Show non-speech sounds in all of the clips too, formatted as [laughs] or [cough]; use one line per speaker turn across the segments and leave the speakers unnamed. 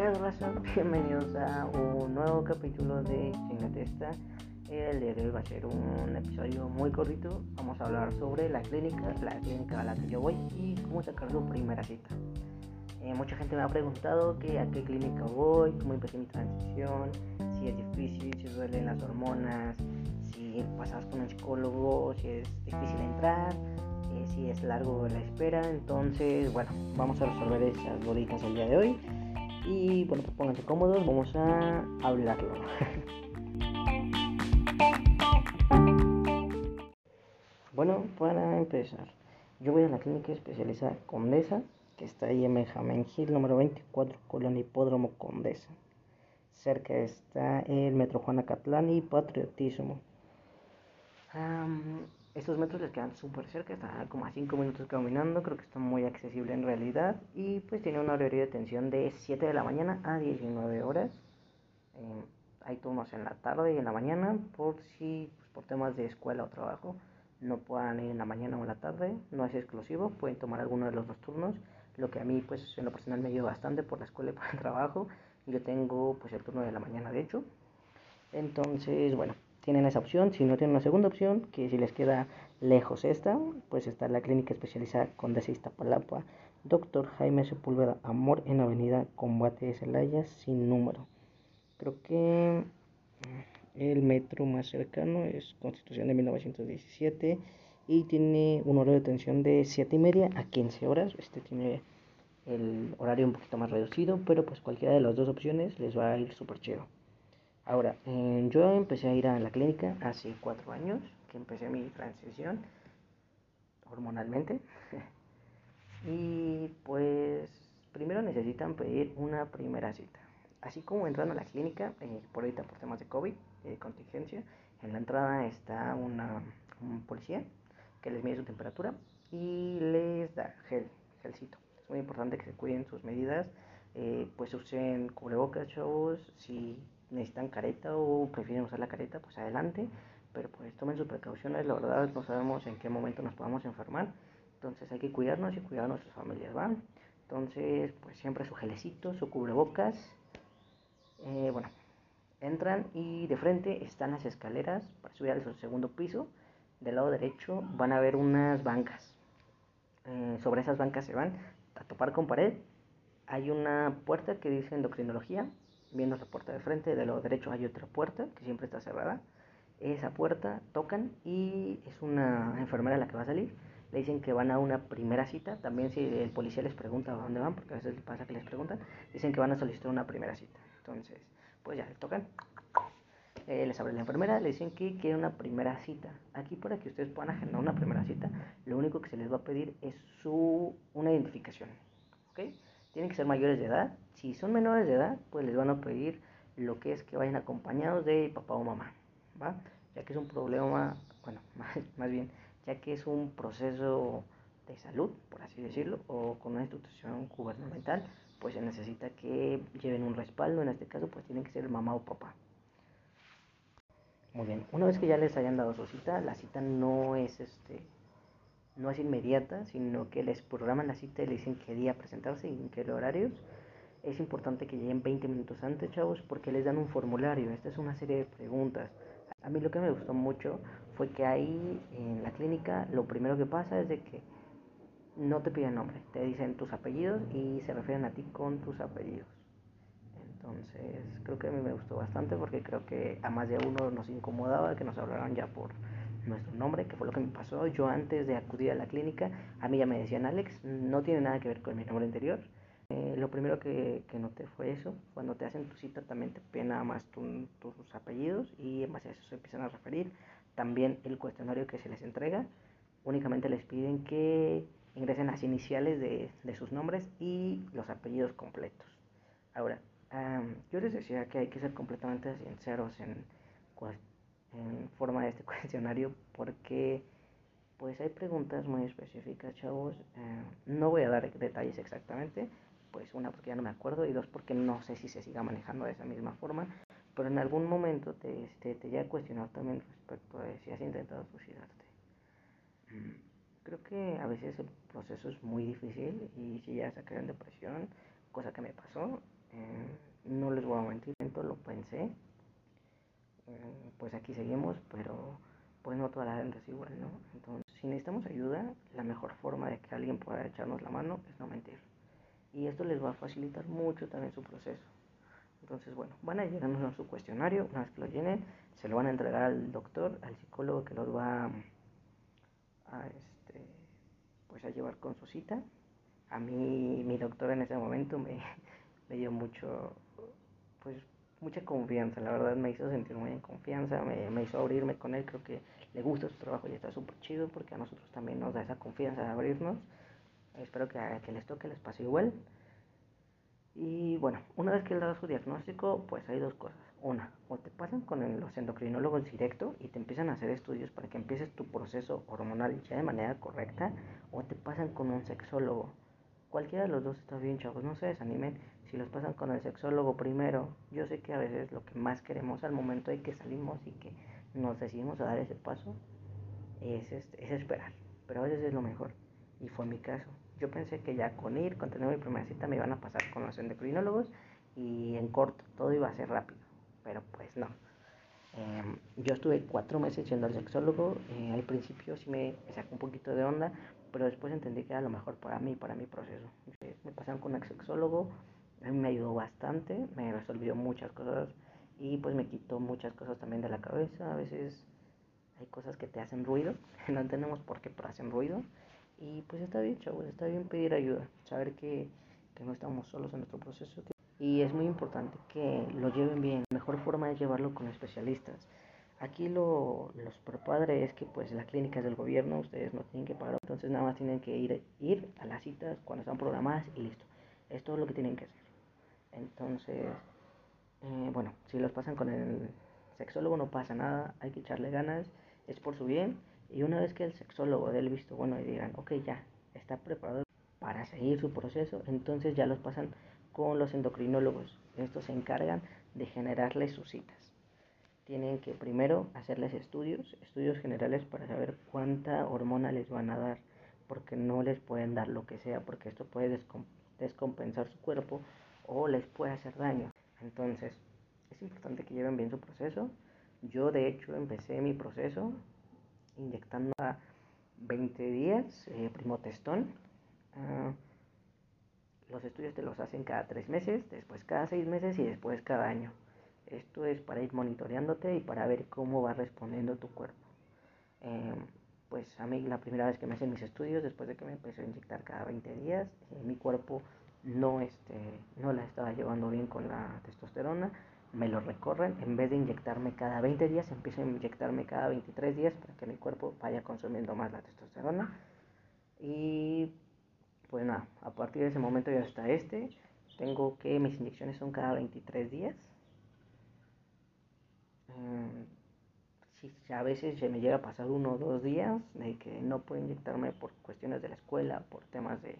pedo, raza? [laughs] Bienvenidos a un nuevo capítulo de Cine Testa. El día de hoy va a ser un episodio muy cortito. Vamos a hablar sobre la clínica, la clínica a la que yo voy y cómo sacar su primera cita. Eh, mucha gente me ha preguntado que a qué clínica voy, cómo empecé mi transición, si es difícil, si duelen las hormonas, si pasas con un psicólogo, si es difícil entrar, eh, si es largo la espera. Entonces, bueno, vamos a resolver esas bolitas el día de hoy. Y bueno, pues pónganse cómodos, vamos a hablarlo. [laughs] bueno, para empezar, yo voy a la clínica especializada Condesa, que está ahí en Benjamín Gil, número 24, Colonia Hipódromo Condesa. Cerca está el Metro Juana Catlán y Patriotismo. Estos metros les quedan súper cerca, están como a 5 minutos caminando, creo que están muy accesibles en realidad. Y pues tiene una horario de atención de 7 de la mañana a 19 horas. Eh, hay turnos en la tarde y en la mañana, por si pues, por temas de escuela o trabajo no puedan ir en la mañana o en la tarde, no es exclusivo, pueden tomar alguno de los dos turnos, lo que a mí pues en lo personal me ayuda bastante por la escuela y por el trabajo, yo tengo pues el turno de la mañana de hecho, entonces bueno, tienen esa opción, si no tienen una segunda opción, que si les queda lejos esta, pues está la clínica especializada Condesa Iztapalapa, Doctor Jaime Sepúlveda Amor en Avenida Combate de Celaya sin número. Creo que el metro más cercano es Constitución de 1917 y tiene un horario de atención de 7 y media a 15 horas. Este tiene el horario un poquito más reducido, pero pues cualquiera de las dos opciones les va a ir súper chido. Ahora, eh, yo empecé a ir a la clínica hace 4 años, que empecé mi transición hormonalmente. [laughs] y pues primero necesitan pedir una primera cita. Así como entrando a la clínica, eh, por ahorita por temas de COVID, de contingencia, en la entrada está una, un policía que les mide su temperatura y les da gel, gelcito. Es muy importante que se cuiden sus medidas, eh, pues usen cubrebocas, chavos, si necesitan careta o prefieren usar la careta, pues adelante, pero pues tomen sus precauciones, la verdad no sabemos en qué momento nos podamos enfermar, entonces hay que cuidarnos y cuidar a nuestras familias, ¿va? Entonces, pues siempre su gelecito, su cubrebocas, eh, bueno, entran y de frente están las escaleras para subir al segundo piso. Del lado derecho van a ver unas bancas. Eh, sobre esas bancas se van a topar con pared. Hay una puerta que dice endocrinología. Viendo la puerta de frente, del lado derecho hay otra puerta que siempre está cerrada. Esa puerta tocan y es una enfermera la que va a salir. Le dicen que van a una primera cita. También si el policía les pregunta a dónde van, porque a veces pasa que les preguntan, dicen que van a solicitar una primera cita. Entonces, pues ya, le tocan. Eh, les abre la enfermera, le dicen que quiere una primera cita. Aquí para que ustedes puedan agendar una primera cita, lo único que se les va a pedir es su una identificación. ¿Ok? Tienen que ser mayores de edad. Si son menores de edad, pues les van a pedir lo que es que vayan acompañados de papá o mamá. ¿Va? Ya que es un problema, bueno, [laughs] más, más bien, ya que es un proceso de salud, por así decirlo, o con una institución gubernamental, pues se necesita que lleven un respaldo, en este caso pues tiene que ser mamá o papá. Muy bien, una vez que ya les hayan dado su cita, la cita no es este no es inmediata, sino que les programan la cita y les dicen qué día presentarse y en qué horarios. Es importante que lleguen 20 minutos antes, chavos, porque les dan un formulario. Esta es una serie de preguntas. A mí lo que me gustó mucho fue que ahí en la clínica lo primero que pasa es de que no te piden nombre, te dicen tus apellidos y se refieren a ti con tus apellidos. Entonces, creo que a mí me gustó bastante porque creo que a más de uno nos incomodaba que nos hablaran ya por nuestro nombre, que fue lo que me pasó. Yo antes de acudir a la clínica, a mí ya me decían Alex, no tiene nada que ver con mi nombre anterior. Eh, lo primero que, que, noté fue eso, cuando te hacen tu cita también te piden nada más tus apellidos y en base a eso se empiezan a referir. También el cuestionario que se les entrega, únicamente les piden que ingresen las iniciales de, de sus nombres y los apellidos completos. Ahora, yo les decía que hay que ser completamente sinceros en, en forma de este [laughs] cuestionario porque pues hay preguntas muy específicas, chavos. Eh, no voy a dar detalles exactamente, pues una porque ya no me acuerdo y dos porque no sé si se siga manejando de esa misma forma, pero en algún momento te, te, te llega a cuestionar también respecto a si has intentado suicidarte. Mm creo que a veces el proceso es muy difícil y si ya caer en depresión, cosa que me pasó, Eh, no les voy a mentir, lo pensé. Eh, pues aquí seguimos, pero pues no toda la gente es igual, ¿no? Entonces, si necesitamos ayuda, la mejor forma de que alguien pueda echarnos la mano es no mentir. Y esto les va a facilitar mucho también su proceso. Entonces, bueno, van a llenarnos su cuestionario, una vez que lo llenen, se lo van a entregar al doctor, al psicólogo que los va a, este, pues a llevar con su cita. A mí, mi doctor en ese momento me, [laughs] me dio mucho, mucha confianza, la verdad me hizo sentir muy en confianza, me, me hizo abrirme con él, creo que le gusta su trabajo y está súper chido porque a nosotros también nos da esa confianza de abrirnos. Espero que, que les toque, les pase igual. Y bueno, una vez que él da su diagnóstico, pues hay dos cosas. Una, o te pasan con los endocrinólogos directo y te empiezan a hacer estudios para que empieces tu proceso hormonal ya de manera correcta, o te pasan con un sexólogo. Cualquiera de los dos está bien, chavos, no se desanimen si los pasan con el sexólogo primero. Yo sé que a veces lo que más queremos al momento de que salimos y que nos decidimos a dar ese paso es, este, es esperar, pero a veces es lo mejor. Y fue mi caso. Yo pensé que ya con ir, con tener mi primera cita, me iban a pasar con los endocrinólogos y en corto, todo iba a ser rápido. Pero pues no. Em, yo estuve cuatro meses yendo al sexólogo. Eh, al principio sí me sacó un poquito de onda, pero después entendí que era lo mejor para mí, para mi proceso. Me pasaron con un sexólogo, me ayudó bastante, me resolvió muchas cosas y pues me quitó muchas cosas también de la cabeza. A veces hay cosas que te hacen ruido, [laughs] no entendemos por qué, pero hacen ruido. Y pues está bien, chavos, está bien pedir ayuda, saber que, que no estamos solos en nuestro proceso. Y es muy importante que lo lleven bien. La mejor forma es llevarlo con especialistas. Aquí lo, lo super padre es que pues la clínica es del gobierno, ustedes no tienen que pagar, entonces nada más tienen que ir, ir a las citas cuando están programadas y listo. Es todo lo que tienen que hacer. Entonces, eh, bueno, si los pasan con el sexólogo no pasa nada, hay que echarle ganas, es por su bien y una vez que el sexólogo dé el visto bueno y digan, ok, ya está preparado para seguir su proceso, entonces ya los pasan con los endocrinólogos. Estos se encargan de generarles sus citas. Tienen que primero hacerles estudios, estudios generales para saber cuánta hormona les van a dar, porque no les pueden dar lo que sea, porque esto puede descompensar su cuerpo o les puede hacer daño. Entonces, es importante que lleven bien su proceso. Yo de hecho empecé mi proceso inyectando a 20 días eh, primotestón. Uh, los estudios te los hacen cada 3 meses, después cada 6 meses y después cada año. Esto es para ir monitoreándote y para ver cómo va respondiendo tu cuerpo. Eh, pues a mí la primera vez que me hacen mis estudios, después de que me empecé a inyectar cada 20 días, eh, mi cuerpo no, este, no la estaba llevando bien con la testosterona me lo recorren, en vez de inyectarme cada 20 días, empiezo a inyectarme cada 23 días para que mi cuerpo vaya consumiendo más la testosterona. Y pues nada, a partir de ese momento ya hasta este, tengo que mis inyecciones son cada 23 días. Si a veces se me llega a pasar uno o dos días de que no puedo inyectarme por cuestiones de la escuela, por temas de,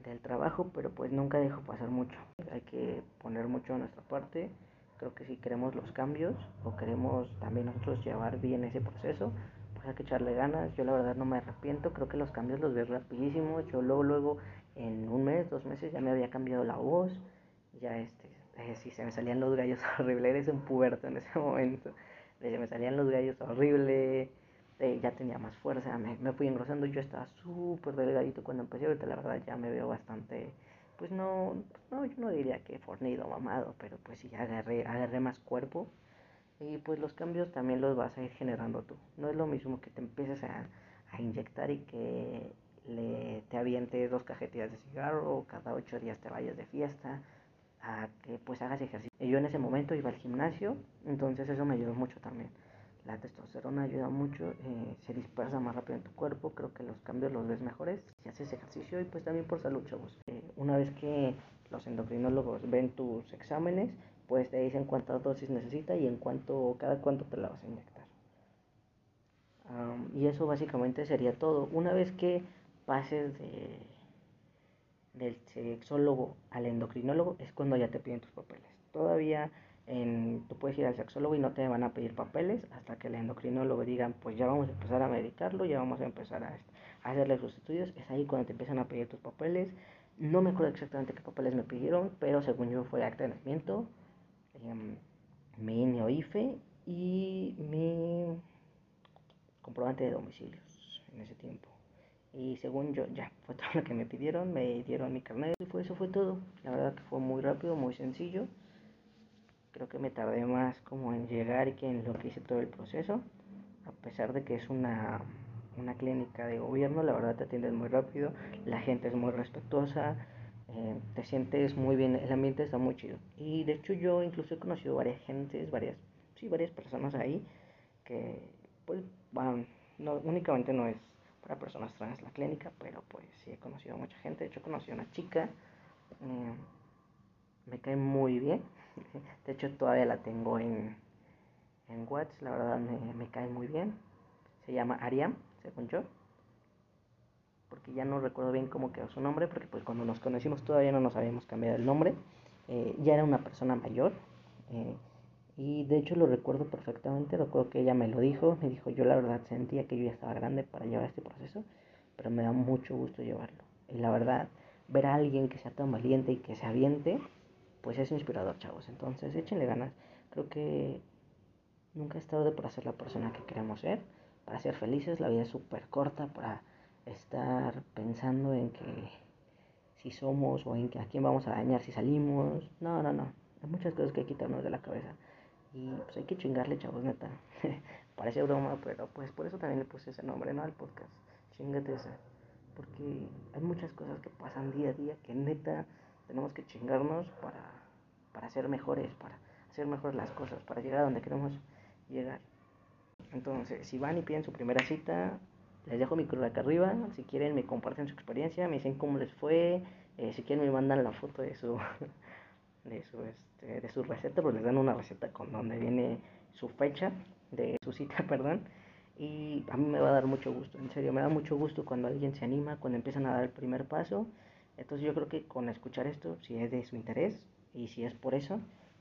del trabajo, pero pues nunca dejo pasar mucho. Hay que poner mucho de nuestra parte. Creo que si queremos los cambios o queremos también nosotros llevar bien ese proceso, pues hay que echarle ganas. Yo la verdad no me arrepiento, creo que los cambios los veo rapidísimos. Yo luego, luego en un mes, dos meses ya me había cambiado la voz, ya este, eh, si se me salían los gallos [laughs] horrible, eres un puberto en ese [laughs] momento, se me salían los gallos horrible. Este, ya tenía más fuerza, me, me fui engrosando, yo estaba súper delgadito cuando empecé, ahorita la verdad ya me veo bastante, pues no, no, yo no diría que fornido, mamado, pero pues sí, agarré, agarré más cuerpo y pues los cambios también los vas a ir generando tú. No es lo mismo que te empieces a, a inyectar y que le, te avientes dos cajetillas de cigarro cada ocho días te vayas de fiesta a que pues hagas ejercicio. Yo en ese momento iba al gimnasio, entonces eso me ayudó mucho también. La testosterona ayuda mucho, eh, se dispersa más rápido en tu cuerpo, creo que los cambios los ves mejores si haces ejercicio y pues también por salud, chavos. Eh, una vez que los endocrinólogos ven tus exámenes, pues te dicen cuántas dosis necesita y en cuánto, cada cuánto te la vas a inyectar. y eso básicamente sería todo. Una vez que pases de, del sexólogo al endocrinólogo es cuando ya te piden tus papeles. Todavía en, tú puedes ir al sexólogo y no te van a pedir papeles hasta que el endocrinólogo diga, pues ya vamos a empezar a medicarlo, ya vamos a empezar a, a hacerle sus estudios. Es ahí cuando te empiezan a pedir tus papeles. No me acuerdo exactamente qué papeles me pidieron, pero según yo fue acta de nacimiento, em, mi INE IFE y mi comprobante de domicilios en ese tiempo. Y según yo, ya, fue todo lo que me pidieron, me dieron mi carnet y fue, eso fue todo. La verdad que fue muy rápido, muy sencillo. Creo que me tardé más como en llegar que en lo que hice todo el proceso. A pesar de que es una, una clínica de gobierno, la verdad te atienden muy rápido, la gente es muy respetuosa, eh, te sientes muy bien, el ambiente está muy chido. Y de hecho yo incluso he conocido varias gentes, varias, sí, varias personas ahí que, pues, no, únicamente no es para personas trans la clínica, pero pues sí he conocido a mucha gente. De hecho, conocí a una chica, me cae muy bien. [laughs] De hecho, todavía la tengo en, en WhatsApp, la verdad me, me cae muy bien. Se llama Ariam, según yo. Porque ya no recuerdo bien cómo quedó su nombre, porque pues cuando nos conocimos todavía no nos habíamos cambiado el nombre. Eh, ya era una persona mayor. Eh, y de hecho lo recuerdo perfectamente, recuerdo que ella me lo dijo, me dijo, yo la verdad sentía que yo ya estaba grande para llevar este proceso, pero me da mucho gusto llevarlo. Y la verdad, ver a alguien que sea tan valiente y que se aviente, pues es inspirador, chavos. Entonces, échenle ganas. Creo que nunca es tarde para ser la persona que queremos ser, para ser felices. La vida es súper corta para estar pensando en que si somos o en que a quién vamos a dañar si salimos. No, no, no. Hay muchas cosas que quitarnos de la cabeza. Y pues hay que chingarle, chavos, neta. [laughs] Parece broma, pero pues por eso también le puse ese nombre, ¿no? Al podcast. Chingate esa. Porque hay muchas cosas que pasan día a día que neta tenemos que chingarnos para, para ser mejores, para hacer mejor las cosas, para llegar a donde queremos llegar. Entonces, si van y piden su primera cita, les dejo mi cruz acá arriba. Si quieren, me comparten su experiencia, me dicen cómo les fue. Eh, si quieren, me mandan la foto de su, [laughs] de su, este, de su receta, pues les dan una receta con donde viene su fecha de su cita, [laughs] perdón. Y a mí me va a dar mucho gusto, en serio, me da mucho gusto cuando alguien se anima, cuando empiezan a dar el primer paso. Entonces yo creo que con escuchar esto, si es de su interés y si es por eso,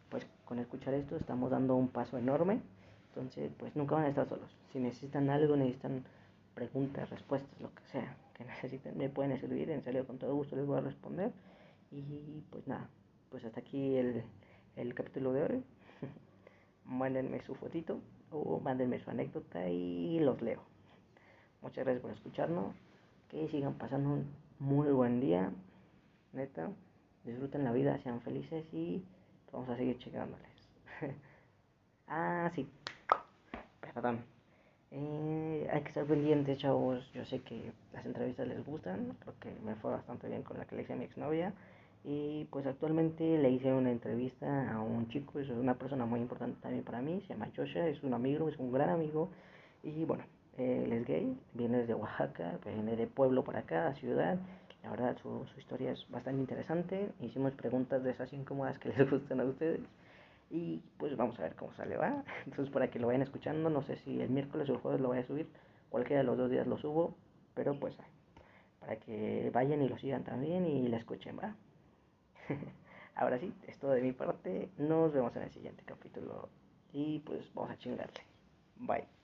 pues con escuchar esto estamos dando un paso enorme. Entonces, pues nunca van a estar solos. Si necesitan algo, necesitan preguntas, respuestas, lo que sea que [laughs] necesiten, me pueden escribir, en serio, con todo gusto les voy a responder. Y pues nada, pues hasta aquí el, el capítulo de hoy. [laughs] mándenme su fotito o mándenme su anécdota y los leo. Muchas gracias por escucharnos. Que sigan pasando un muy buen día. Neta, disfruten la vida, sean felices y vamos a seguir checándoles. [laughs] ah, sí. Perdón. Eh, hay que estar pendientes, chavos. Yo sé que las entrevistas les gustan. Creo que me fue bastante bien con la que le hice a mi exnovia. Y pues actualmente le hice una entrevista a un chico, es una persona muy importante también para mí, se llama Joshua, es un amigo, es un gran amigo. Y bueno, él es gay, viene desde Oaxaca, viene de pueblo para acá, a ciudad. La verdad, su, su historia es bastante interesante. Hicimos preguntas de esas incómodas que [laughs] les gustan a ustedes. Y pues vamos a ver cómo sale, ¿va? Entonces, para que lo vayan escuchando, no sé si el miércoles o el jueves lo voy a subir, cualquiera de los dos días lo subo, pero pues para que vayan y lo sigan también y la escuchen, ¿va? [laughs] Ahora sí, es todo de mi parte. Nos vemos en el siguiente capítulo. Y pues vamos a chingarle. Bye.